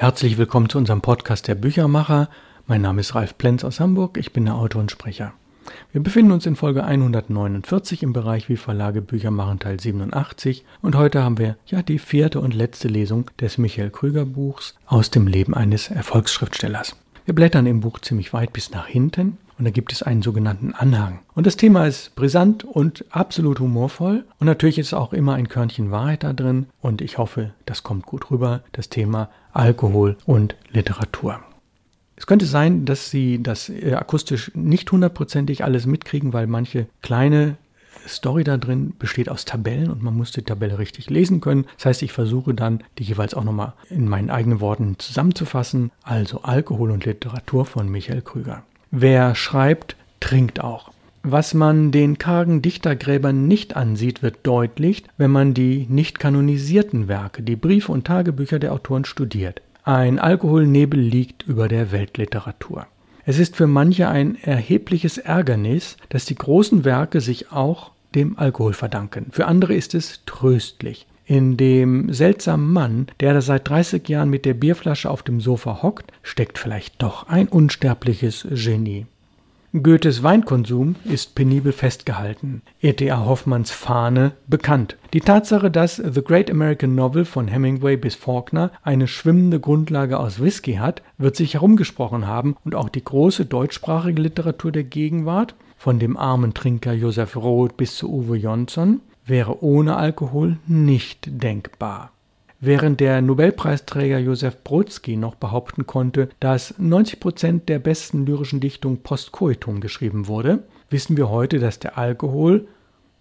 Herzlich willkommen zu unserem Podcast der Büchermacher. Mein Name ist Ralf Plenz aus Hamburg, ich bin der Autor und Sprecher. Wir befinden uns in Folge 149 im Bereich Wie Verlage Bücher machen Teil 87 und heute haben wir ja die vierte und letzte Lesung des Michael Krüger Buchs aus dem Leben eines Erfolgsschriftstellers. Wir blättern im Buch ziemlich weit bis nach hinten und da gibt es einen sogenannten Anhang. Und das Thema ist brisant und absolut humorvoll und natürlich ist auch immer ein Körnchen Wahrheit da drin und ich hoffe, das kommt gut rüber, das Thema Alkohol und Literatur. Es könnte sein, dass Sie das äh, akustisch nicht hundertprozentig alles mitkriegen, weil manche kleine Story da drin besteht aus Tabellen und man muss die Tabelle richtig lesen können. Das heißt, ich versuche dann, die jeweils auch nochmal in meinen eigenen Worten zusammenzufassen. Also Alkohol und Literatur von Michael Krüger. Wer schreibt, trinkt auch. Was man den kargen Dichtergräbern nicht ansieht, wird deutlich, wenn man die nicht kanonisierten Werke, die Briefe und Tagebücher der Autoren studiert. Ein Alkoholnebel liegt über der Weltliteratur. Es ist für manche ein erhebliches Ärgernis, dass die großen Werke sich auch dem Alkohol verdanken. Für andere ist es tröstlich. In dem seltsamen Mann, der da seit 30 Jahren mit der Bierflasche auf dem Sofa hockt, steckt vielleicht doch ein unsterbliches Genie. Goethes Weinkonsum ist penibel festgehalten, E.T.A. Hoffmanns Fahne bekannt. Die Tatsache, dass The Great American Novel von Hemingway bis Faulkner eine schwimmende Grundlage aus Whisky hat, wird sich herumgesprochen haben und auch die große deutschsprachige Literatur der Gegenwart, von dem armen Trinker Josef Roth bis zu Uwe Jonsson, wäre ohne Alkohol nicht denkbar. Während der Nobelpreisträger Josef Brodsky noch behaupten konnte, dass 90 Prozent der besten lyrischen Dichtung postcoitum geschrieben wurde, wissen wir heute, dass der Alkohol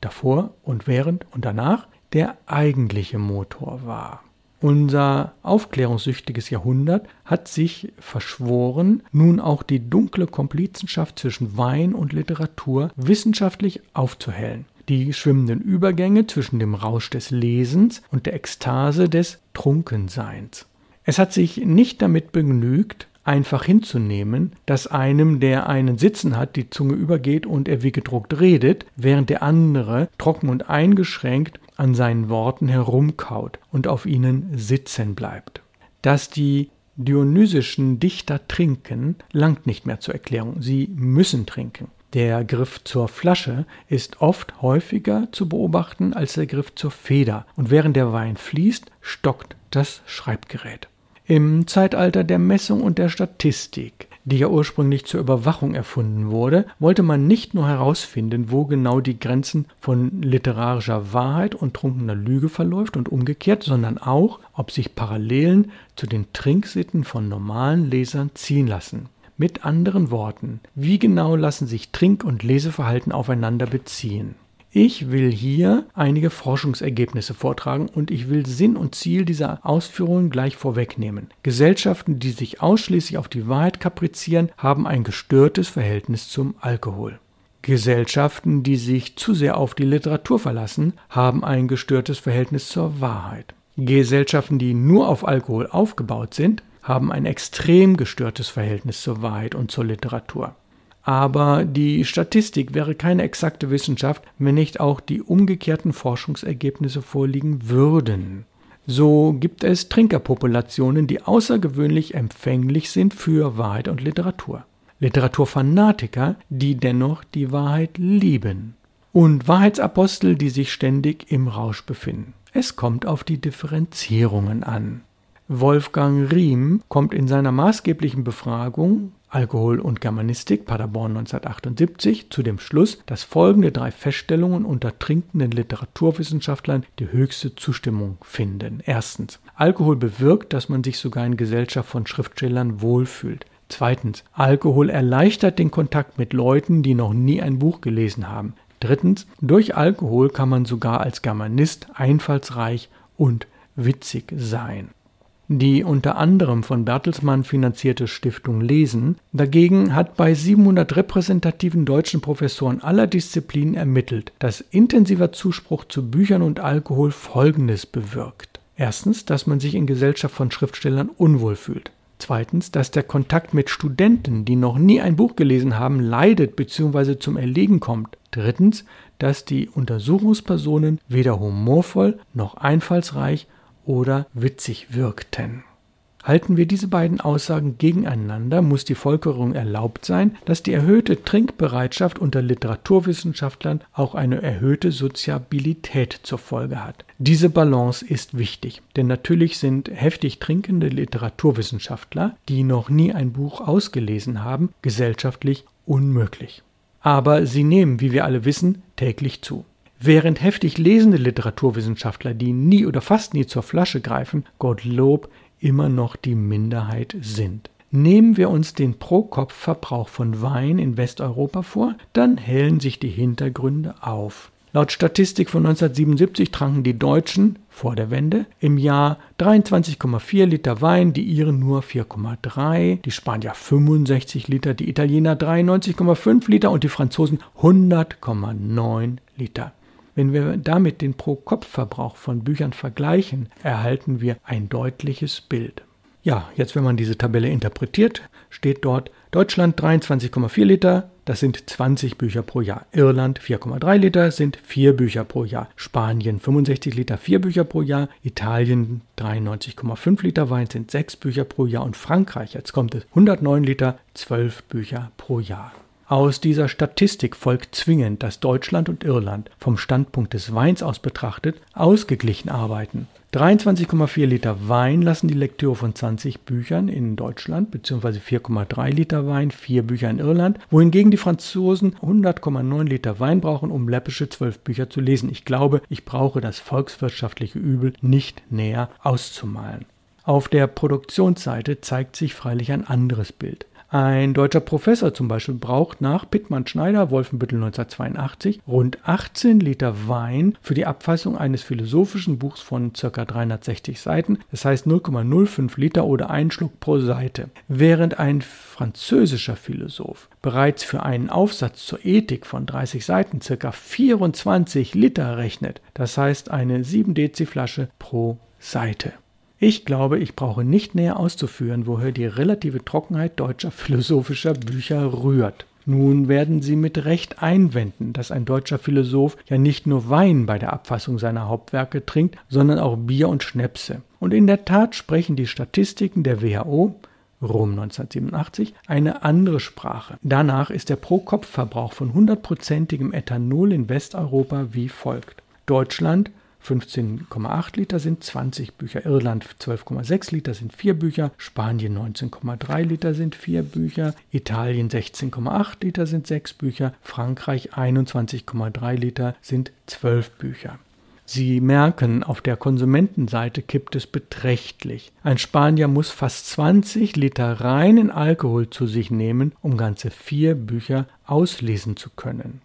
davor und während und danach der eigentliche Motor war. Unser aufklärungssüchtiges Jahrhundert hat sich verschworen, nun auch die dunkle Komplizenschaft zwischen Wein und Literatur wissenschaftlich aufzuhellen die schwimmenden Übergänge zwischen dem Rausch des Lesens und der Ekstase des Trunkenseins. Es hat sich nicht damit begnügt, einfach hinzunehmen, dass einem, der einen sitzen hat, die Zunge übergeht und er wie gedruckt redet, während der andere trocken und eingeschränkt an seinen Worten herumkaut und auf ihnen sitzen bleibt. Dass die dionysischen Dichter trinken, langt nicht mehr zur Erklärung, sie müssen trinken. Der Griff zur Flasche ist oft häufiger zu beobachten als der Griff zur Feder, und während der Wein fließt, stockt das Schreibgerät. Im Zeitalter der Messung und der Statistik, die ja ursprünglich zur Überwachung erfunden wurde, wollte man nicht nur herausfinden, wo genau die Grenzen von literarischer Wahrheit und trunkener Lüge verläuft und umgekehrt, sondern auch, ob sich Parallelen zu den Trinksitten von normalen Lesern ziehen lassen. Mit anderen Worten, wie genau lassen sich Trink- und Leseverhalten aufeinander beziehen? Ich will hier einige Forschungsergebnisse vortragen und ich will Sinn und Ziel dieser Ausführungen gleich vorwegnehmen. Gesellschaften, die sich ausschließlich auf die Wahrheit kaprizieren, haben ein gestörtes Verhältnis zum Alkohol. Gesellschaften, die sich zu sehr auf die Literatur verlassen, haben ein gestörtes Verhältnis zur Wahrheit. Gesellschaften, die nur auf Alkohol aufgebaut sind, haben ein extrem gestörtes Verhältnis zur Wahrheit und zur Literatur. Aber die Statistik wäre keine exakte Wissenschaft, wenn nicht auch die umgekehrten Forschungsergebnisse vorliegen würden. So gibt es Trinkerpopulationen, die außergewöhnlich empfänglich sind für Wahrheit und Literatur. Literaturfanatiker, die dennoch die Wahrheit lieben. Und Wahrheitsapostel, die sich ständig im Rausch befinden. Es kommt auf die Differenzierungen an. Wolfgang Riem kommt in seiner maßgeblichen Befragung Alkohol und Germanistik Paderborn 1978 zu dem Schluss, dass folgende drei Feststellungen unter trinkenden Literaturwissenschaftlern die höchste Zustimmung finden. Erstens, Alkohol bewirkt, dass man sich sogar in Gesellschaft von Schriftstellern wohlfühlt. Zweitens, Alkohol erleichtert den Kontakt mit Leuten, die noch nie ein Buch gelesen haben. Drittens, durch Alkohol kann man sogar als Germanist einfallsreich und witzig sein. Die unter anderem von Bertelsmann finanzierte Stiftung Lesen dagegen hat bei 700 repräsentativen deutschen Professoren aller Disziplinen ermittelt, dass intensiver Zuspruch zu Büchern und Alkohol Folgendes bewirkt. Erstens, dass man sich in Gesellschaft von Schriftstellern unwohl fühlt. Zweitens, dass der Kontakt mit Studenten, die noch nie ein Buch gelesen haben, leidet bzw. zum Erliegen kommt. Drittens, dass die Untersuchungspersonen weder humorvoll noch einfallsreich oder witzig wirkten. Halten wir diese beiden Aussagen gegeneinander, muss die Folgerung erlaubt sein, dass die erhöhte Trinkbereitschaft unter Literaturwissenschaftlern auch eine erhöhte Soziabilität zur Folge hat. Diese Balance ist wichtig, denn natürlich sind heftig trinkende Literaturwissenschaftler, die noch nie ein Buch ausgelesen haben, gesellschaftlich unmöglich. Aber sie nehmen, wie wir alle wissen, täglich zu. Während heftig lesende Literaturwissenschaftler, die nie oder fast nie zur Flasche greifen, Gottlob immer noch die Minderheit sind. Nehmen wir uns den Pro-Kopf-Verbrauch von Wein in Westeuropa vor, dann hellen sich die Hintergründe auf. Laut Statistik von 1977 tranken die Deutschen vor der Wende im Jahr 23,4 Liter Wein, die Iren nur 4,3, die Spanier 65 Liter, die Italiener 93,5 Liter und die Franzosen 100,9 Liter. Wenn wir damit den Pro-Kopf-Verbrauch von Büchern vergleichen, erhalten wir ein deutliches Bild. Ja, jetzt wenn man diese Tabelle interpretiert, steht dort Deutschland 23,4 Liter, das sind 20 Bücher pro Jahr. Irland 4,3 Liter sind 4 Bücher pro Jahr. Spanien 65 Liter, 4 Bücher pro Jahr. Italien 93,5 Liter Wein sind 6 Bücher pro Jahr. Und Frankreich, jetzt kommt es, 109 Liter, 12 Bücher pro Jahr. Aus dieser Statistik folgt zwingend, dass Deutschland und Irland vom Standpunkt des Weins aus betrachtet ausgeglichen arbeiten. 23,4 Liter Wein lassen die Lektüre von 20 Büchern in Deutschland bzw. 4,3 Liter Wein, 4 Bücher in Irland, wohingegen die Franzosen 100,9 Liter Wein brauchen, um läppische 12 Bücher zu lesen. Ich glaube, ich brauche das volkswirtschaftliche Übel nicht näher auszumalen. Auf der Produktionsseite zeigt sich freilich ein anderes Bild. Ein deutscher Professor zum Beispiel braucht nach Pittmann-Schneider, Wolfenbüttel 1982, rund 18 Liter Wein für die Abfassung eines philosophischen Buchs von ca. 360 Seiten, das heißt 0,05 Liter oder ein Schluck pro Seite. Während ein französischer Philosoph bereits für einen Aufsatz zur Ethik von 30 Seiten ca. 24 Liter rechnet, das heißt eine 7 Dezi Flasche pro Seite. Ich glaube, ich brauche nicht näher auszuführen, woher die relative Trockenheit deutscher philosophischer Bücher rührt. Nun werden Sie mit Recht einwenden, dass ein deutscher Philosoph ja nicht nur Wein bei der Abfassung seiner Hauptwerke trinkt, sondern auch Bier und Schnäpse. Und in der Tat sprechen die Statistiken der WHO Rom 1987, eine andere Sprache. Danach ist der Pro-Kopf-Verbrauch von 100%igem Ethanol in Westeuropa wie folgt. Deutschland 15,8 Liter sind 20 Bücher, Irland 12,6 Liter sind 4 Bücher, Spanien 19,3 Liter sind 4 Bücher, Italien 16,8 Liter sind 6 Bücher, Frankreich 21,3 Liter sind 12 Bücher. Sie merken, auf der Konsumentenseite kippt es beträchtlich. Ein Spanier muss fast 20 Liter reinen Alkohol zu sich nehmen, um ganze vier Bücher auslesen zu können.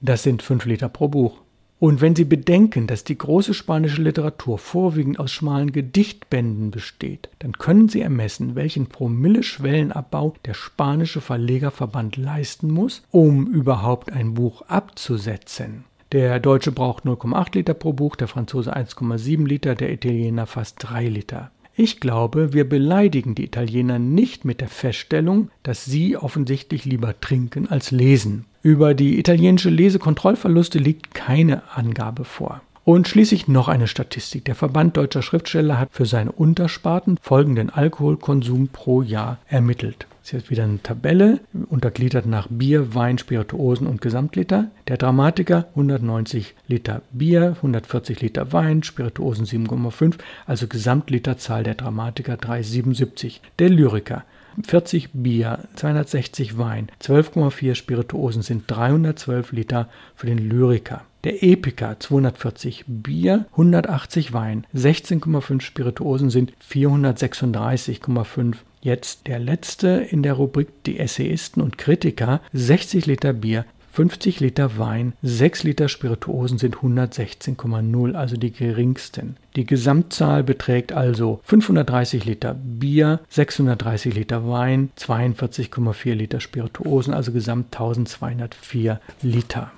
Das sind 5 Liter pro Buch. Und wenn Sie bedenken, dass die große spanische Literatur vorwiegend aus schmalen Gedichtbänden besteht, dann können Sie ermessen, welchen Promille-Schwellenabbau der spanische Verlegerverband leisten muss, um überhaupt ein Buch abzusetzen. Der Deutsche braucht 0,8 Liter pro Buch, der Franzose 1,7 Liter, der Italiener fast 3 Liter. Ich glaube, wir beleidigen die Italiener nicht mit der Feststellung, dass sie offensichtlich lieber trinken als lesen. Über die italienische Lesekontrollverluste liegt keine Angabe vor. Und schließlich noch eine Statistik. Der Verband deutscher Schriftsteller hat für seine Untersparten folgenden Alkoholkonsum pro Jahr ermittelt. Das ist jetzt wieder eine Tabelle, untergliedert nach Bier, Wein, Spirituosen und Gesamtliter. Der Dramatiker 190 Liter Bier, 140 Liter Wein, Spirituosen 7,5, also Gesamtliterzahl der Dramatiker 3,77. Der Lyriker 40 Bier, 260 Wein, 12,4 Spirituosen sind 312 Liter für den Lyriker. Der Epiker 240 Bier, 180 Wein, 16,5 Spirituosen sind 436,5 Jetzt der letzte in der Rubrik die Essayisten und Kritiker 60 Liter Bier, 50 Liter Wein, 6 Liter Spirituosen sind 116,0, also die geringsten. Die Gesamtzahl beträgt also 530 Liter Bier, 630 Liter Wein, 42,4 Liter Spirituosen, also gesamt 1204 Liter.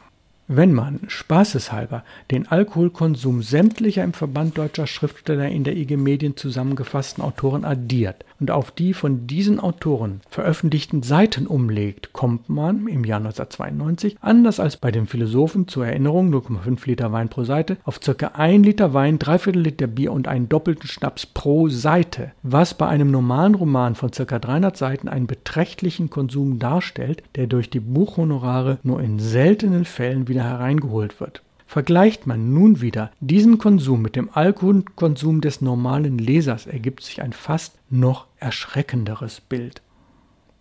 Wenn man spaßeshalber den Alkoholkonsum sämtlicher im Verband deutscher Schriftsteller in der IG Medien zusammengefassten Autoren addiert und auf die von diesen Autoren veröffentlichten Seiten umlegt, kommt man im Jahr 1992, anders als bei den Philosophen zur Erinnerung 0,5 Liter Wein pro Seite, auf ca. 1 Liter Wein, 3 Viertel Liter Bier und einen doppelten Schnaps pro Seite, was bei einem normalen Roman von ca. 300 Seiten einen beträchtlichen Konsum darstellt, der durch die Buchhonorare nur in seltenen Fällen wieder wieder hereingeholt wird. Vergleicht man nun wieder diesen Konsum mit dem Alkoholkonsum des normalen Lesers, ergibt sich ein fast noch erschreckenderes Bild.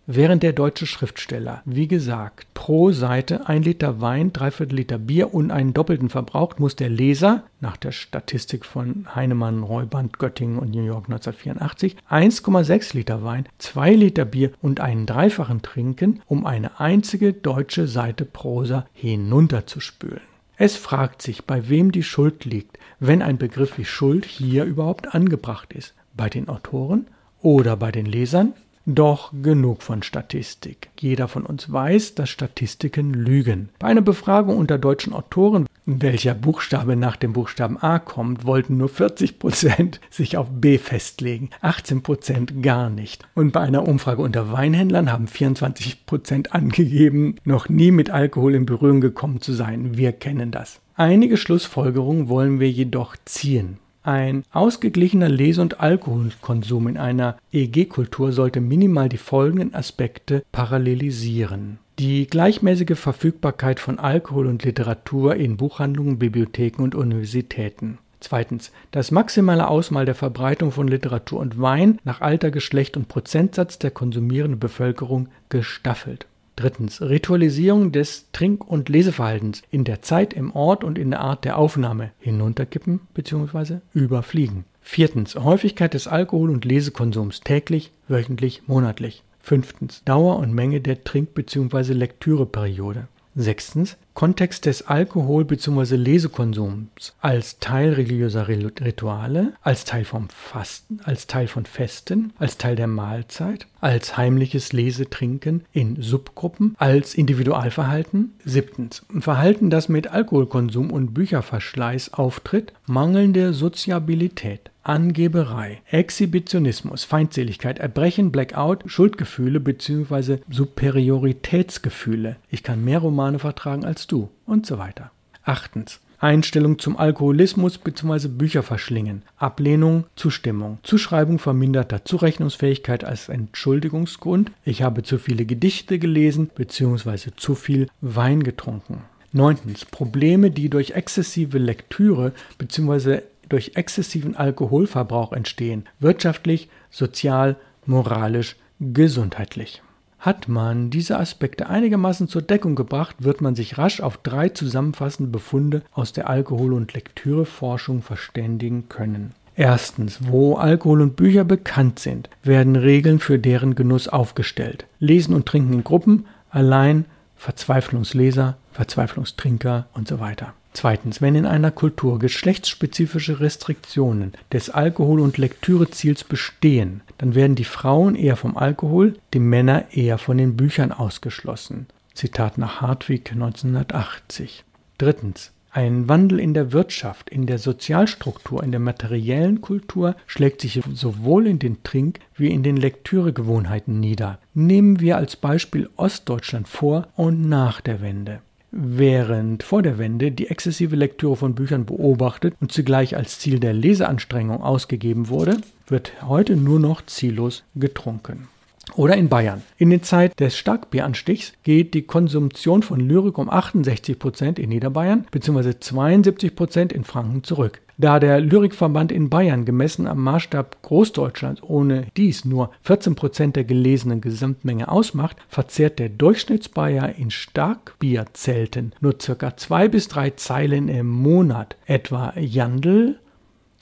Während der deutsche Schriftsteller, wie gesagt, pro Seite ein Liter Wein, dreiviertel Liter Bier und einen doppelten verbraucht, muss der Leser, nach der Statistik von Heinemann, Reuband, Göttingen und New York 1984, 1,6 Liter Wein, 2 Liter Bier und einen Dreifachen trinken, um eine einzige deutsche Seite Prosa hinunterzuspülen. Es fragt sich, bei wem die Schuld liegt, wenn ein Begriff wie Schuld hier überhaupt angebracht ist. Bei den Autoren oder bei den Lesern? Doch genug von Statistik. Jeder von uns weiß, dass Statistiken lügen. Bei einer Befragung unter deutschen Autoren, welcher Buchstabe nach dem Buchstaben A kommt, wollten nur 40 Prozent sich auf B festlegen, 18 Prozent gar nicht. Und bei einer Umfrage unter Weinhändlern haben 24 Prozent angegeben, noch nie mit Alkohol in Berührung gekommen zu sein. Wir kennen das. Einige Schlussfolgerungen wollen wir jedoch ziehen. Ein ausgeglichener Lese- und Alkoholkonsum in einer EG-Kultur sollte minimal die folgenden Aspekte parallelisieren. Die gleichmäßige Verfügbarkeit von Alkohol und Literatur in Buchhandlungen, Bibliotheken und Universitäten. Zweitens. Das maximale Ausmal der Verbreitung von Literatur und Wein nach Alter, Geschlecht und Prozentsatz der konsumierenden Bevölkerung gestaffelt. Drittens. Ritualisierung des Trink- und Leseverhaltens in der Zeit, im Ort und in der Art der Aufnahme hinunterkippen bzw. überfliegen. Viertens. Häufigkeit des Alkohol- und Lesekonsums täglich, wöchentlich, monatlich. Fünftens. Dauer und Menge der Trink- bzw. Lektüreperiode. Sechstens. Kontext des Alkohol- bzw. Lesekonsums als Teil religiöser Rituale, als Teil vom Fasten, als Teil von Festen, als Teil der Mahlzeit, als heimliches Lesetrinken in Subgruppen, als Individualverhalten. Siebtens. Verhalten, das mit Alkoholkonsum und Bücherverschleiß auftritt, mangelnde Soziabilität. Angeberei, Exhibitionismus, Feindseligkeit, Erbrechen, Blackout, Schuldgefühle bzw. Superioritätsgefühle. Ich kann mehr Romane vertragen als du und so weiter. Achtens. Einstellung zum Alkoholismus bzw. Bücher verschlingen, Ablehnung, Zustimmung, Zuschreibung verminderter Zurechnungsfähigkeit als Entschuldigungsgrund, ich habe zu viele Gedichte gelesen bzw. zu viel Wein getrunken. Neuntens. Probleme, die durch exzessive Lektüre bzw durch exzessiven Alkoholverbrauch entstehen, wirtschaftlich, sozial, moralisch, gesundheitlich. Hat man diese Aspekte einigermaßen zur Deckung gebracht, wird man sich rasch auf drei zusammenfassende Befunde aus der Alkohol- und Lektüreforschung verständigen können. Erstens, wo Alkohol und Bücher bekannt sind, werden Regeln für deren Genuss aufgestellt. Lesen und Trinken in Gruppen, allein, Verzweiflungsleser, Verzweiflungstrinker und so weiter. Zweitens, wenn in einer Kultur geschlechtsspezifische Restriktionen des Alkohol- und Lektüreziels bestehen, dann werden die Frauen eher vom Alkohol, die Männer eher von den Büchern ausgeschlossen. Zitat nach Hartwig 1980. Drittens, ein Wandel in der Wirtschaft, in der Sozialstruktur, in der materiellen Kultur schlägt sich sowohl in den Trink- wie in den Lektüregewohnheiten nieder. Nehmen wir als Beispiel Ostdeutschland vor und nach der Wende. Während vor der Wende die exzessive Lektüre von Büchern beobachtet und zugleich als Ziel der Leseanstrengung ausgegeben wurde, wird heute nur noch ziellos getrunken. Oder in Bayern. In der Zeit des Starkbieranstichs geht die Konsumption von Lyrik um 68 Prozent in Niederbayern bzw. 72 Prozent in Franken zurück. Da der Lyrikverband in Bayern gemessen am Maßstab Großdeutschlands ohne dies nur 14 Prozent der gelesenen Gesamtmenge ausmacht, verzehrt der Durchschnittsbayer in Starkbierzelten nur circa zwei bis drei Zeilen im Monat. Etwa Jandl,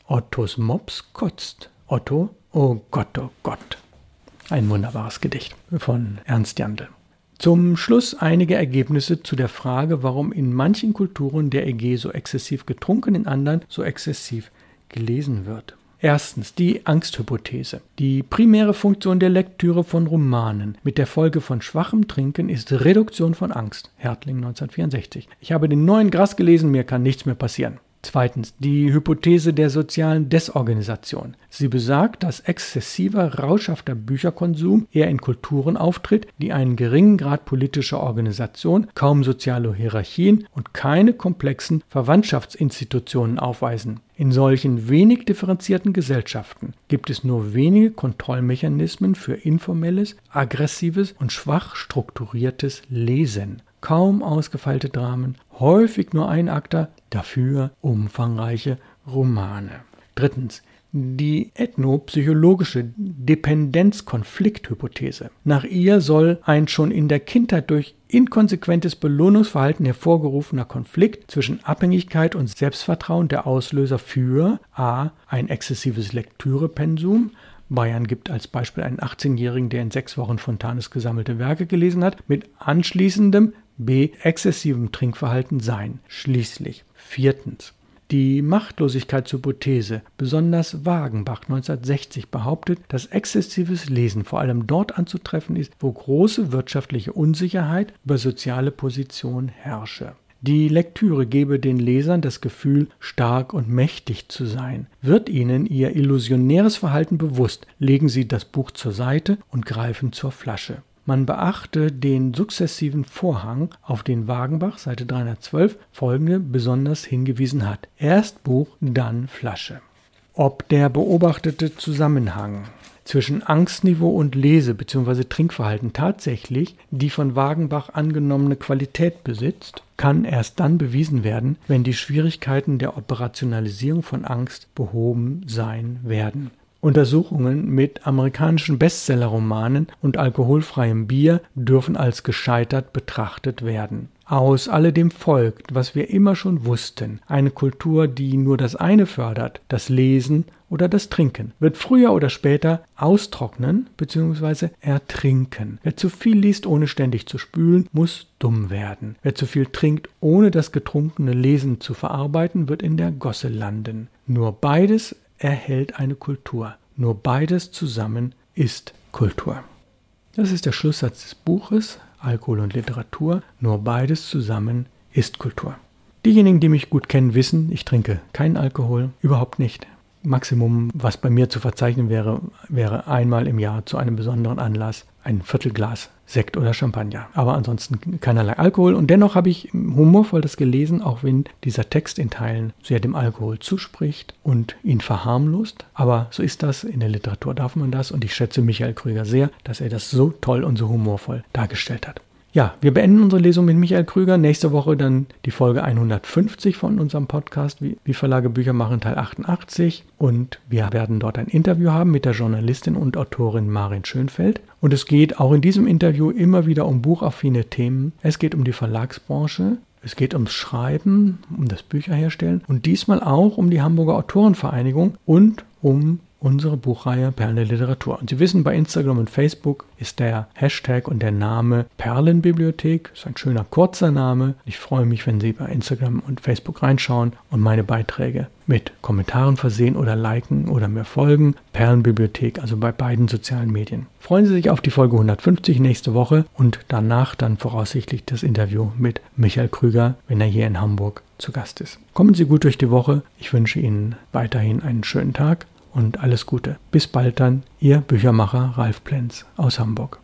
Ottos Mops kotzt. Otto, oh Gott, oh Gott. Ein wunderbares Gedicht von Ernst Jandl. Zum Schluss einige Ergebnisse zu der Frage, warum in manchen Kulturen der EG so exzessiv getrunken, in anderen so exzessiv gelesen wird. Erstens die Angsthypothese. Die primäre Funktion der Lektüre von Romanen mit der Folge von schwachem Trinken ist Reduktion von Angst. Hertling 1964. Ich habe den neuen Gras gelesen, mir kann nichts mehr passieren. Zweitens die Hypothese der sozialen Desorganisation. Sie besagt, dass exzessiver, rauschhafter Bücherkonsum eher in Kulturen auftritt, die einen geringen Grad politischer Organisation, kaum soziale Hierarchien und keine komplexen Verwandtschaftsinstitutionen aufweisen. In solchen wenig differenzierten Gesellschaften gibt es nur wenige Kontrollmechanismen für informelles, aggressives und schwach strukturiertes Lesen kaum ausgefeilte Dramen, häufig nur ein Akter, dafür umfangreiche Romane. Drittens. Die ethnopsychologische Dependenzkonflikthypothese. Nach ihr soll ein schon in der Kindheit durch inkonsequentes Belohnungsverhalten hervorgerufener Konflikt zwischen Abhängigkeit und Selbstvertrauen der Auslöser für a. ein exzessives Lektürepensum, Bayern gibt als Beispiel einen 18-Jährigen, der in sechs Wochen Fontanes gesammelte Werke gelesen hat, mit anschließendem b. exzessivem Trinkverhalten sein. Schließlich viertens. Die Machtlosigkeitshypothese, besonders Wagenbach 1960 behauptet, dass exzessives Lesen vor allem dort anzutreffen ist, wo große wirtschaftliche Unsicherheit über soziale Position herrsche. Die Lektüre gebe den Lesern das Gefühl, stark und mächtig zu sein. Wird ihnen ihr illusionäres Verhalten bewusst, legen sie das Buch zur Seite und greifen zur Flasche. Man beachte den sukzessiven Vorhang, auf den Wagenbach Seite 312 folgende besonders hingewiesen hat. Erst Buch, dann Flasche. Ob der beobachtete Zusammenhang zwischen Angstniveau und Lese- bzw. Trinkverhalten tatsächlich die von Wagenbach angenommene Qualität besitzt, kann erst dann bewiesen werden, wenn die Schwierigkeiten der Operationalisierung von Angst behoben sein werden. Untersuchungen mit amerikanischen Bestsellerromanen und alkoholfreiem Bier dürfen als gescheitert betrachtet werden. Aus alledem folgt, was wir immer schon wussten, eine Kultur, die nur das eine fördert, das Lesen oder das Trinken, wird früher oder später austrocknen bzw. ertrinken. Wer zu viel liest, ohne ständig zu spülen, muss dumm werden. Wer zu viel trinkt, ohne das getrunkene Lesen zu verarbeiten, wird in der Gosse landen. Nur beides erhält eine Kultur. Nur beides zusammen ist Kultur. Das ist der Schlusssatz des Buches Alkohol und Literatur. Nur beides zusammen ist Kultur. Diejenigen, die mich gut kennen, wissen, ich trinke keinen Alkohol, überhaupt nicht. Maximum, was bei mir zu verzeichnen wäre, wäre einmal im Jahr zu einem besonderen Anlass ein Viertelglas Sekt oder Champagner. Aber ansonsten keinerlei Alkohol. Und dennoch habe ich humorvoll das gelesen, auch wenn dieser Text in Teilen sehr dem Alkohol zuspricht und ihn verharmlost. Aber so ist das. In der Literatur darf man das. Und ich schätze Michael Krüger sehr, dass er das so toll und so humorvoll dargestellt hat. Ja, wir beenden unsere Lesung mit Michael Krüger. Nächste Woche dann die Folge 150 von unserem Podcast, wie, Verlage Bücher machen, Teil 88. Und wir werden dort ein Interview haben mit der Journalistin und Autorin Marin Schönfeld. Und es geht auch in diesem Interview immer wieder um buchaffine Themen. Es geht um die Verlagsbranche. Es geht ums Schreiben, um das Bücherherstellen und diesmal auch um die Hamburger Autorenvereinigung und um unsere Buchreihe Perlen der Literatur. Und Sie wissen, bei Instagram und Facebook ist der Hashtag und der Name Perlenbibliothek. Das ist ein schöner kurzer Name. Ich freue mich, wenn Sie bei Instagram und Facebook reinschauen und meine Beiträge mit Kommentaren versehen oder liken oder mir folgen. Perlenbibliothek, also bei beiden sozialen Medien. Freuen Sie sich auf die Folge 150 nächste Woche und danach dann voraussichtlich das Interview mit Michael Krüger, wenn er hier in Hamburg zu Gast ist. Kommen Sie gut durch die Woche. Ich wünsche Ihnen weiterhin einen schönen Tag und alles Gute. Bis bald dann, Ihr Büchermacher Ralf Plenz aus Hamburg.